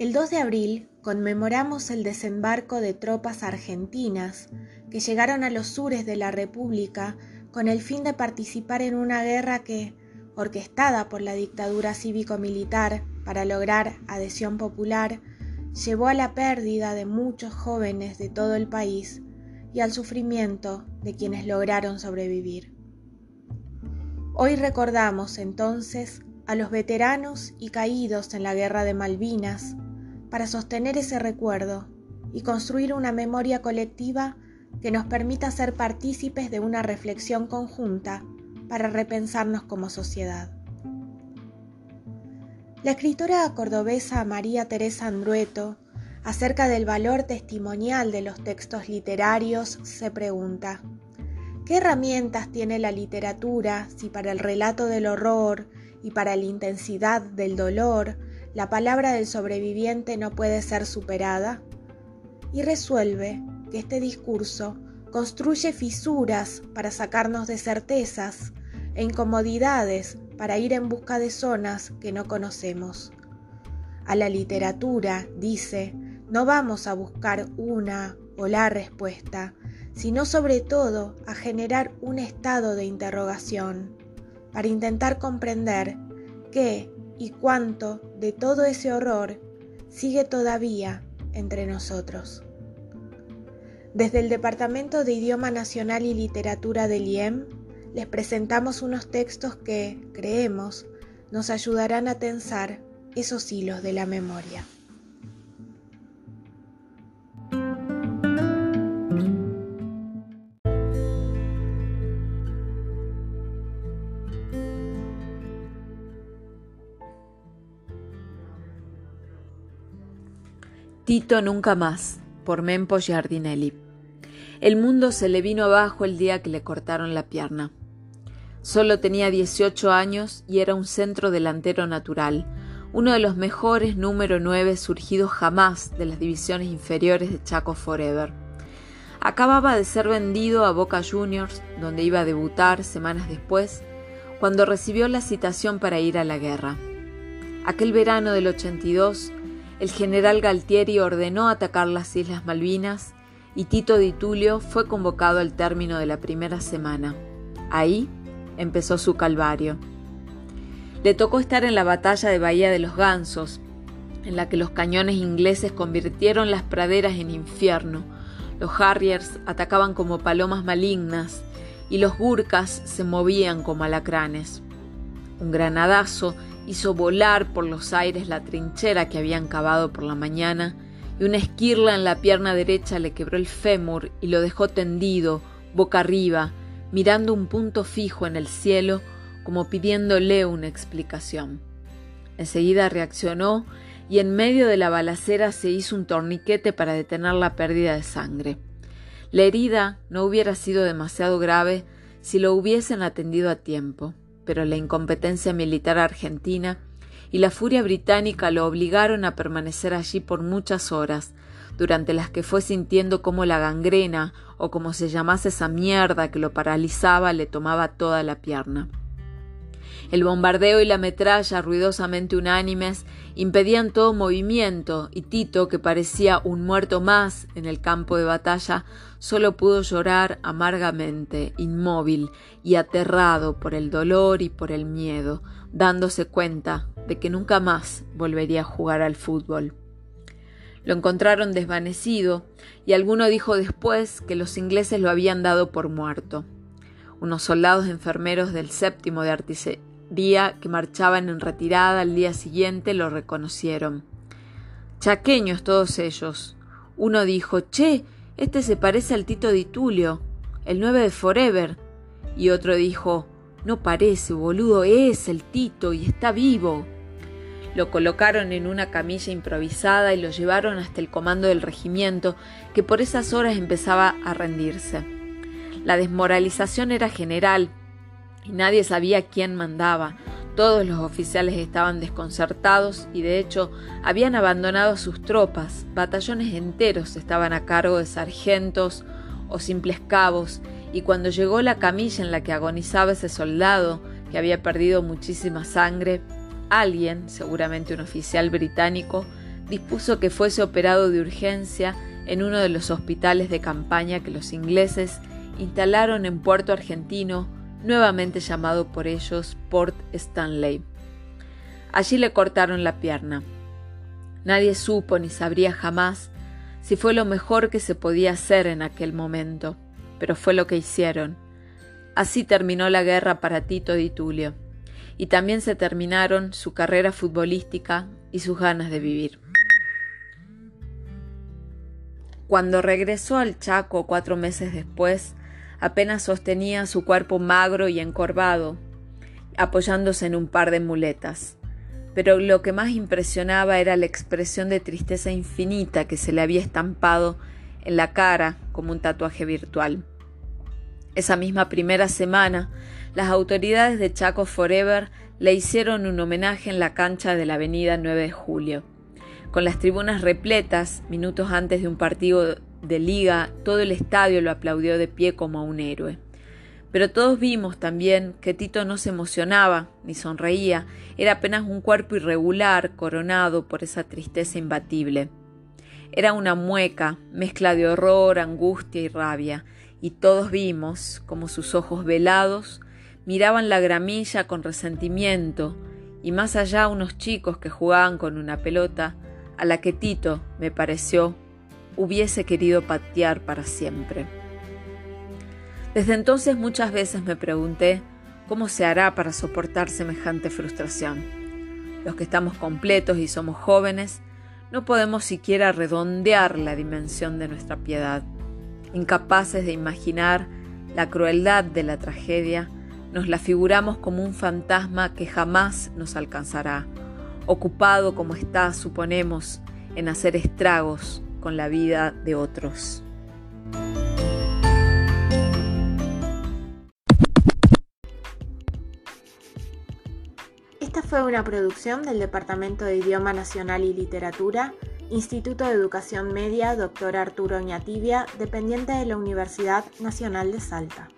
El 2 de abril conmemoramos el desembarco de tropas argentinas que llegaron a los sures de la República con el fin de participar en una guerra que, orquestada por la dictadura cívico-militar para lograr adhesión popular, llevó a la pérdida de muchos jóvenes de todo el país y al sufrimiento de quienes lograron sobrevivir. Hoy recordamos entonces a los veteranos y caídos en la guerra de Malvinas, para sostener ese recuerdo y construir una memoria colectiva que nos permita ser partícipes de una reflexión conjunta para repensarnos como sociedad. La escritora cordobesa María Teresa Andrueto, acerca del valor testimonial de los textos literarios, se pregunta, ¿qué herramientas tiene la literatura si para el relato del horror y para la intensidad del dolor la palabra del sobreviviente no puede ser superada, y resuelve que este discurso construye fisuras para sacarnos de certezas e incomodidades para ir en busca de zonas que no conocemos. A la literatura, dice, no vamos a buscar una o la respuesta, sino sobre todo a generar un estado de interrogación, para intentar comprender qué y cuánto de todo ese horror sigue todavía entre nosotros. Desde el Departamento de Idioma Nacional y Literatura del IEM les presentamos unos textos que, creemos, nos ayudarán a tensar esos hilos de la memoria. Tito nunca más, por Mempo Giardinelli. El mundo se le vino abajo el día que le cortaron la pierna. Solo tenía 18 años y era un centro delantero natural, uno de los mejores número 9 surgidos jamás de las divisiones inferiores de Chaco Forever. Acababa de ser vendido a Boca Juniors, donde iba a debutar semanas después, cuando recibió la citación para ir a la guerra. Aquel verano del 82, el general Galtieri ordenó atacar las Islas Malvinas y Tito Di Tulio fue convocado al término de la primera semana. Ahí empezó su calvario. Le tocó estar en la batalla de Bahía de los Gansos, en la que los cañones ingleses convirtieron las praderas en infierno. Los Harriers atacaban como palomas malignas y los Gurkas se movían como alacranes. Un granadazo hizo volar por los aires la trinchera que habían cavado por la mañana, y una esquirla en la pierna derecha le quebró el fémur y lo dejó tendido, boca arriba, mirando un punto fijo en el cielo, como pidiéndole una explicación. Enseguida reaccionó y en medio de la balacera se hizo un torniquete para detener la pérdida de sangre. La herida no hubiera sido demasiado grave si lo hubiesen atendido a tiempo pero la incompetencia militar argentina y la furia británica lo obligaron a permanecer allí por muchas horas, durante las que fue sintiendo cómo la gangrena, o como se llamase esa mierda que lo paralizaba, le tomaba toda la pierna. El bombardeo y la metralla, ruidosamente unánimes, impedían todo movimiento, y Tito, que parecía un muerto más en el campo de batalla, solo pudo llorar amargamente, inmóvil y aterrado por el dolor y por el miedo, dándose cuenta de que nunca más volvería a jugar al fútbol. Lo encontraron desvanecido y alguno dijo después que los ingleses lo habían dado por muerto. Unos soldados enfermeros del séptimo de artillería que marchaban en retirada al día siguiente lo reconocieron. Chaqueños todos ellos. Uno dijo, Che, este se parece al Tito Di Tulio, el 9 de Forever. Y otro dijo, no parece, boludo, es el Tito y está vivo. Lo colocaron en una camilla improvisada y lo llevaron hasta el comando del regimiento, que por esas horas empezaba a rendirse. La desmoralización era general y nadie sabía quién mandaba. Todos los oficiales estaban desconcertados y de hecho habían abandonado sus tropas. Batallones enteros estaban a cargo de sargentos o simples cabos y cuando llegó la camilla en la que agonizaba ese soldado, que había perdido muchísima sangre, alguien, seguramente un oficial británico, dispuso que fuese operado de urgencia en uno de los hospitales de campaña que los ingleses instalaron en Puerto Argentino, nuevamente llamado por ellos Port Stanley. Allí le cortaron la pierna. Nadie supo ni sabría jamás si fue lo mejor que se podía hacer en aquel momento, pero fue lo que hicieron. Así terminó la guerra para Tito y Tulio, y también se terminaron su carrera futbolística y sus ganas de vivir. Cuando regresó al Chaco cuatro meses después, apenas sostenía su cuerpo magro y encorvado, apoyándose en un par de muletas. Pero lo que más impresionaba era la expresión de tristeza infinita que se le había estampado en la cara como un tatuaje virtual. Esa misma primera semana, las autoridades de Chaco Forever le hicieron un homenaje en la cancha de la avenida 9 de Julio. Con las tribunas repletas, minutos antes de un partido de liga, todo el estadio lo aplaudió de pie como a un héroe. Pero todos vimos también que Tito no se emocionaba ni sonreía, era apenas un cuerpo irregular coronado por esa tristeza imbatible. Era una mueca, mezcla de horror, angustia y rabia, y todos vimos como sus ojos velados miraban la gramilla con resentimiento, y más allá unos chicos que jugaban con una pelota, a la que Tito, me pareció, hubiese querido patear para siempre. Desde entonces muchas veces me pregunté cómo se hará para soportar semejante frustración. Los que estamos completos y somos jóvenes, no podemos siquiera redondear la dimensión de nuestra piedad. Incapaces de imaginar la crueldad de la tragedia, nos la figuramos como un fantasma que jamás nos alcanzará ocupado como está, suponemos, en hacer estragos con la vida de otros. Esta fue una producción del Departamento de Idioma Nacional y Literatura, Instituto de Educación Media Dr. Arturo Ñatibia, dependiente de la Universidad Nacional de Salta.